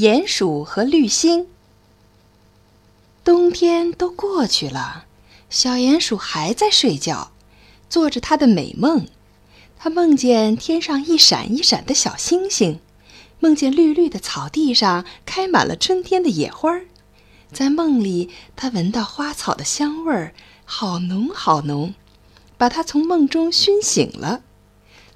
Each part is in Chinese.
鼹鼠和绿星。冬天都过去了，小鼹鼠还在睡觉，做着它的美梦。它梦见天上一闪一闪的小星星，梦见绿绿的草地上开满了春天的野花。在梦里，它闻到花草的香味儿，好浓好浓，把它从梦中熏醒了。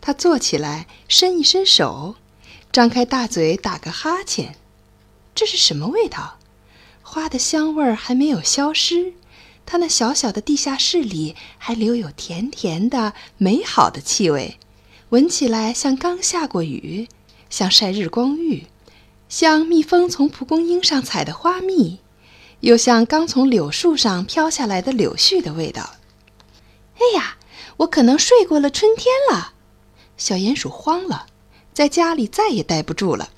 它坐起来，伸一伸手，张开大嘴打个哈欠。这是什么味道？花的香味儿还没有消失，它那小小的地下室里还留有甜甜的、美好的气味，闻起来像刚下过雨，像晒日光浴，像蜜蜂从蒲公英上采的花蜜，又像刚从柳树上飘下来的柳絮的味道。哎呀，我可能睡过了春天了！小鼹鼠慌了，在家里再也待不住了。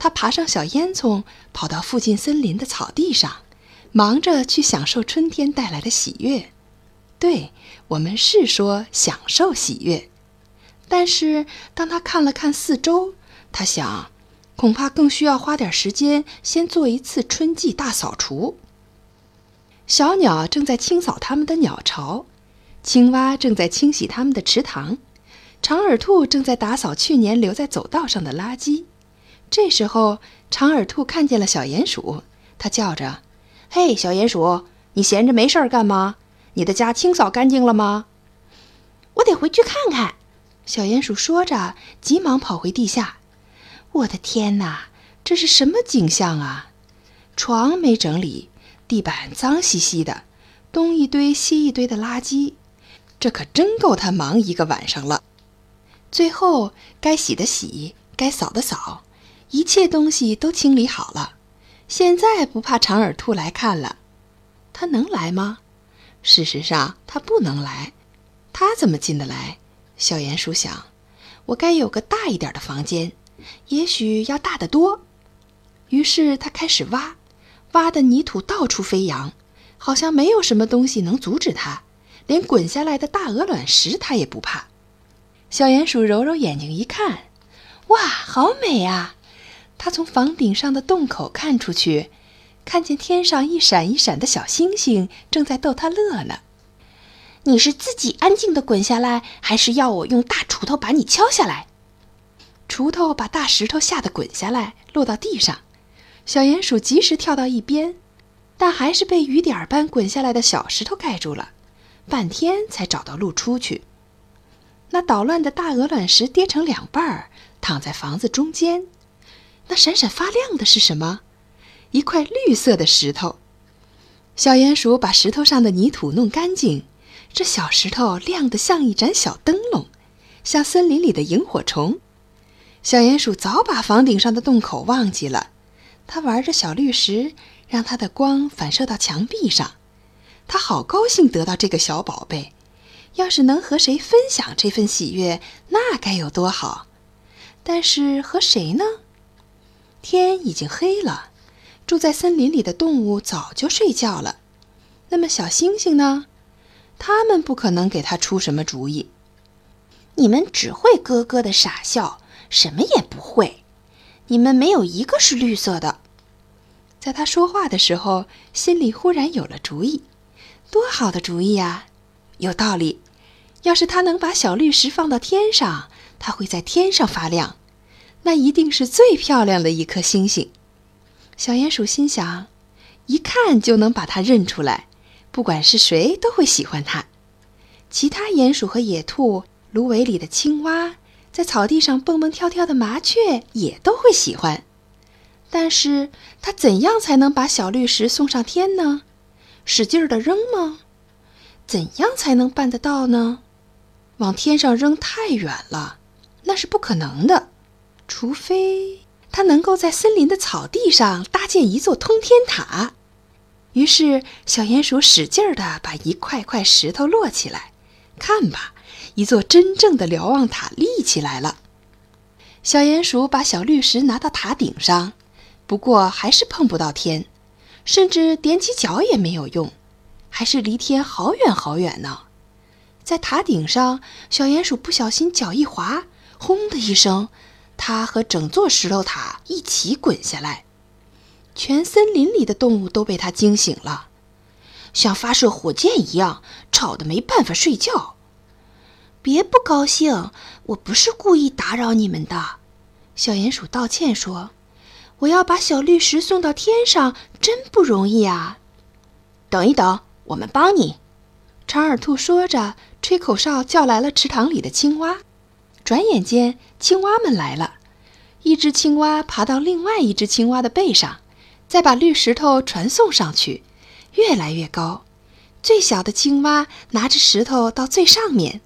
他爬上小烟囱，跑到附近森林的草地上，忙着去享受春天带来的喜悦。对我们是说享受喜悦，但是当他看了看四周，他想，恐怕更需要花点时间先做一次春季大扫除。小鸟正在清扫它们的鸟巢，青蛙正在清洗它们的池塘，长耳兔正在打扫去年留在走道上的垃圾。这时候，长耳兔看见了小鼹鼠，它叫着：“嘿，小鼹鼠，你闲着没事儿干吗？你的家清扫干净了吗？”我得回去看看。”小鼹鼠说着，急忙跑回地下。“我的天哪，这是什么景象啊？床没整理，地板脏兮兮的，东一堆西一堆的垃圾，这可真够他忙一个晚上了。最后，该洗的洗，该扫的扫。”一切东西都清理好了，现在不怕长耳兔来看了。他能来吗？事实上，他不能来。他怎么进得来？小鼹鼠想：我该有个大一点的房间，也许要大得多。于是他开始挖，挖的泥土到处飞扬，好像没有什么东西能阻止他，连滚下来的大鹅卵石他也不怕。小鼹鼠揉揉眼睛一看，哇，好美啊！他从房顶上的洞口看出去，看见天上一闪一闪的小星星正在逗他乐呢。你是自己安静地滚下来，还是要我用大锄头把你敲下来？锄头把大石头吓得滚下来，落到地上。小鼹鼠及时跳到一边，但还是被雨点般滚下来的小石头盖住了，半天才找到路出去。那捣乱的大鹅卵石跌成两半儿，躺在房子中间。那闪闪发亮的是什么？一块绿色的石头。小鼹鼠把石头上的泥土弄干净，这小石头亮得像一盏小灯笼，像森林里的萤火虫。小鼹鼠早把房顶上的洞口忘记了，它玩着小绿石，让它的光反射到墙壁上。它好高兴得到这个小宝贝，要是能和谁分享这份喜悦，那该有多好！但是和谁呢？天已经黑了，住在森林里的动物早就睡觉了。那么小星星呢？他们不可能给他出什么主意。你们只会咯咯的傻笑，什么也不会。你们没有一个是绿色的。在他说话的时候，心里忽然有了主意。多好的主意呀！有道理。要是他能把小绿石放到天上，它会在天上发亮。那一定是最漂亮的一颗星星，小鼹鼠心想，一看就能把它认出来，不管是谁都会喜欢它。其他鼹鼠和野兔、芦苇里的青蛙、在草地上蹦蹦跳跳的麻雀也都会喜欢。但是它怎样才能把小绿石送上天呢？使劲儿的扔吗？怎样才能办得到呢？往天上扔太远了，那是不可能的。除非他能够在森林的草地上搭建一座通天塔，于是小鼹鼠使劲儿地把一块块石头摞起来，看吧，一座真正的瞭望塔立起来了。小鼹鼠把小绿石拿到塔顶上，不过还是碰不到天，甚至踮起脚也没有用，还是离天好远好远呢。在塔顶上，小鼹鼠不小心脚一滑，轰的一声。它和整座石头塔一起滚下来，全森林里的动物都被它惊醒了，像发射火箭一样，吵得没办法睡觉。别不高兴，我不是故意打扰你们的。小鼹鼠道歉说：“我要把小绿石送到天上，真不容易啊。”等一等，我们帮你。长耳兔说着，吹口哨叫来了池塘里的青蛙。转眼间，青蛙们来了。一只青蛙爬到另外一只青蛙的背上，再把绿石头传送上去，越来越高。最小的青蛙拿着石头到最上面，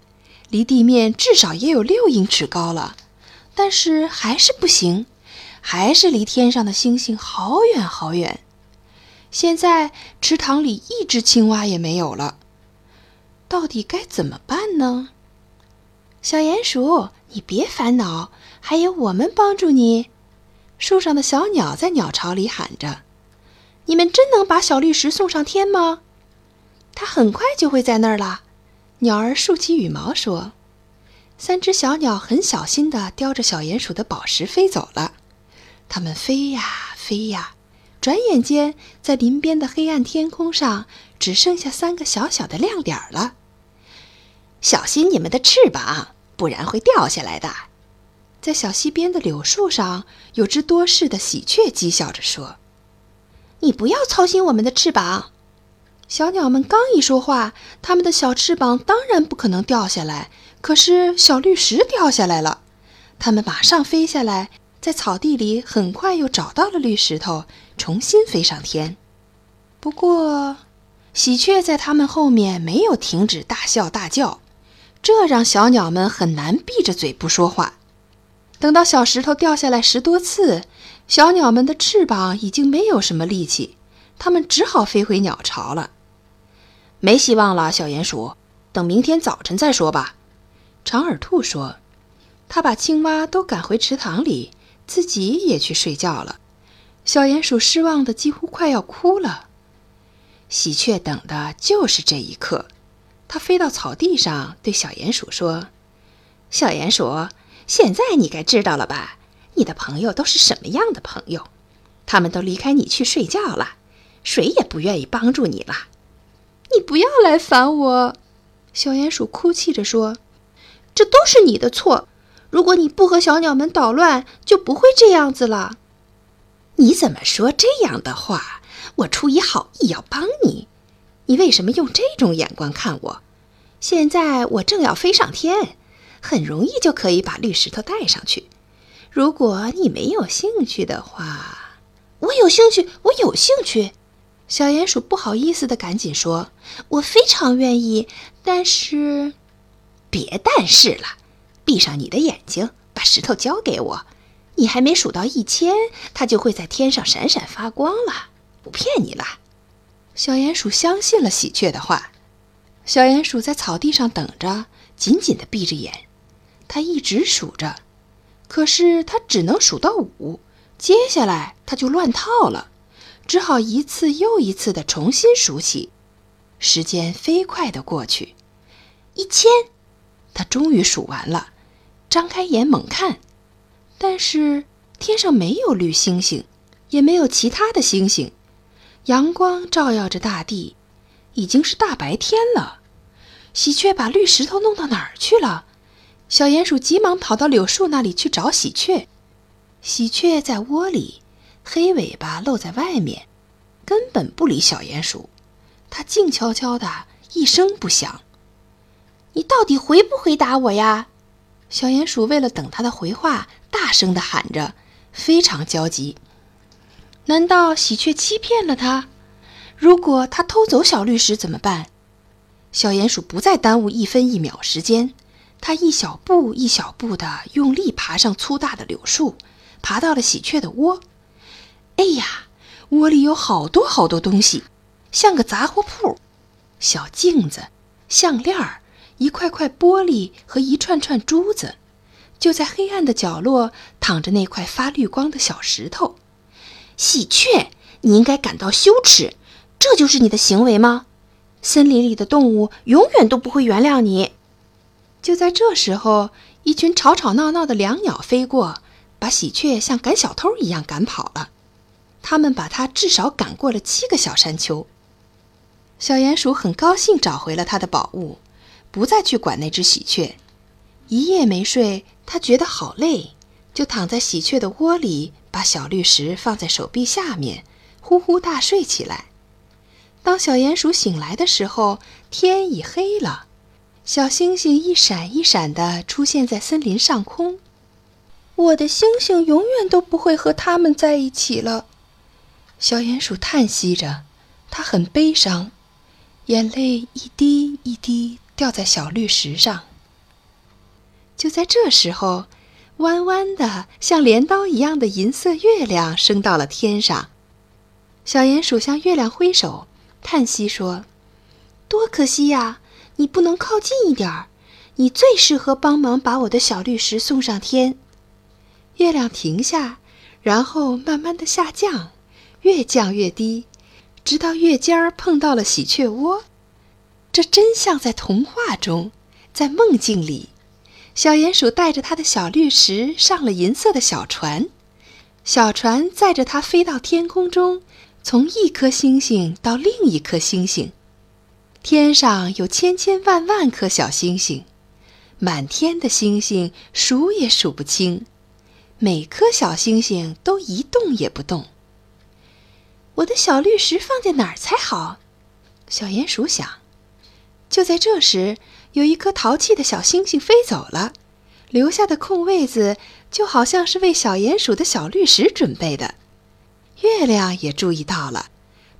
离地面至少也有六英尺高了，但是还是不行，还是离天上的星星好远好远。现在池塘里一只青蛙也没有了，到底该怎么办呢？小鼹鼠，你别烦恼。还有我们帮助你。树上的小鸟在鸟巢里喊着：“你们真能把小绿石送上天吗？”它很快就会在那儿了。鸟儿竖起羽毛说：“三只小鸟很小心地叼着小鼹鼠的宝石飞走了。它们飞呀飞呀，转眼间，在林边的黑暗天空上，只剩下三个小小的亮点了。小心你们的翅膀，不然会掉下来的。”在小溪边的柳树上，有只多事的喜鹊讥笑着说：“你不要操心我们的翅膀。”小鸟们刚一说话，它们的小翅膀当然不可能掉下来。可是小绿石掉下来了，它们马上飞下来，在草地里很快又找到了绿石头，重新飞上天。不过，喜鹊在它们后面没有停止大笑大叫，这让小鸟们很难闭着嘴不说话。等到小石头掉下来十多次，小鸟们的翅膀已经没有什么力气，它们只好飞回鸟巢了。没希望了，小鼹鼠，等明天早晨再说吧。长耳兔说：“他把青蛙都赶回池塘里，自己也去睡觉了。”小鼹鼠失望的几乎快要哭了。喜鹊等的就是这一刻，它飞到草地上，对小鼹鼠说：“小鼹鼠。”现在你该知道了吧？你的朋友都是什么样的朋友？他们都离开你去睡觉了，谁也不愿意帮助你了。你不要来烦我，小鼹鼠哭泣着说：“这都是你的错。如果你不和小鸟们捣乱，就不会这样子了。”你怎么说这样的话？我出于好意要帮你，你为什么用这种眼光看我？现在我正要飞上天。很容易就可以把绿石头带上去。如果你没有兴趣的话，我有兴趣，我有兴趣。小鼹鼠不好意思的赶紧说：“我非常愿意，但是……别但是了，闭上你的眼睛，把石头交给我。你还没数到一千，它就会在天上闪闪发光了。不骗你了。”小鼹鼠相信了喜鹊的话。小鼹鼠在草地上等着，紧紧的闭着眼。它一直数着，可是它只能数到五，接下来它就乱套了，只好一次又一次的重新数起。时间飞快的过去，一千，他终于数完了，张开眼猛看，但是天上没有绿星星，也没有其他的星星，阳光照耀着大地，已经是大白天了。喜鹊把绿石头弄到哪儿去了？小鼹鼠急忙跑到柳树那里去找喜鹊，喜鹊在窝里，黑尾巴露在外面，根本不理小鼹鼠。它静悄悄的，一声不响。你到底回不回答我呀？小鼹鼠为了等它的回话，大声的喊着，非常焦急。难道喜鹊欺骗了它？如果他偷走小绿石怎么办？小鼹鼠不再耽误一分一秒时间。他一小步一小步地用力爬上粗大的柳树，爬到了喜鹊的窝。哎呀，窝里有好多好多东西，像个杂货铺：小镜子、项链儿、一块块玻璃和一串串珠子。就在黑暗的角落，躺着那块发绿光的小石头。喜鹊，你应该感到羞耻，这就是你的行为吗？森林里的动物永远都不会原谅你。就在这时候，一群吵吵闹闹的两鸟飞过，把喜鹊像赶小偷一样赶跑了。他们把它至少赶过了七个小山丘。小鼹鼠很高兴找回了他的宝物，不再去管那只喜鹊。一夜没睡，他觉得好累，就躺在喜鹊的窝里，把小绿石放在手臂下面，呼呼大睡起来。当小鼹鼠醒来的时候，天已黑了，小星星一闪一闪地出现在森林上空。我的星星永远都不会和他们在一起了，小鼹鼠叹息着，它很悲伤，眼泪一滴一滴掉在小绿石上。就在这时候，弯弯的像镰刀一样的银色月亮升到了天上。小鼹鼠向月亮挥手，叹息说：“多可惜呀！你不能靠近一点儿，你最适合帮忙把我的小绿石送上天。”月亮停下，然后慢慢的下降，越降越低，直到月尖儿碰到了喜鹊窝。这真像在童话中，在梦境里。小鼹鼠带着它的小绿石上了银色的小船，小船载着它飞到天空中，从一颗星星到另一颗星星。天上有千千万万颗小星星，满天的星星数也数不清，每颗小星星都一动也不动。我的小绿石放在哪儿才好？小鼹鼠想。就在这时。有一颗淘气的小星星飞走了，留下的空位子就好像是为小鼹鼠的小绿石准备的。月亮也注意到了，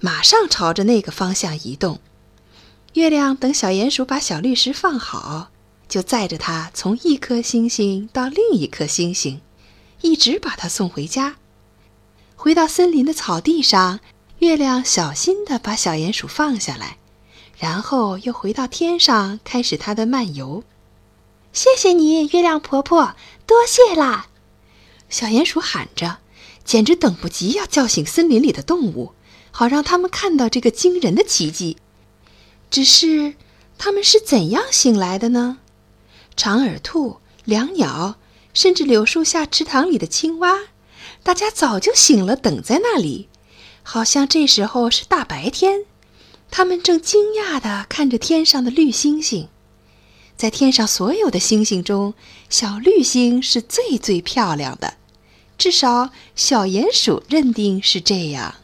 马上朝着那个方向移动。月亮等小鼹鼠把小绿石放好，就载着它从一颗星星到另一颗星星，一直把它送回家。回到森林的草地上，月亮小心地把小鼹鼠放下来。然后又回到天上，开始它的漫游。谢谢你，月亮婆婆，多谢啦！小鼹鼠喊着，简直等不及要叫醒森林里的动物，好让他们看到这个惊人的奇迹。只是，他们是怎样醒来的呢？长耳兔、两鸟，甚至柳树下池塘里的青蛙，大家早就醒了，等在那里，好像这时候是大白天。他们正惊讶地看着天上的绿星星，在天上所有的星星中，小绿星是最最漂亮的，至少小鼹鼠认定是这样。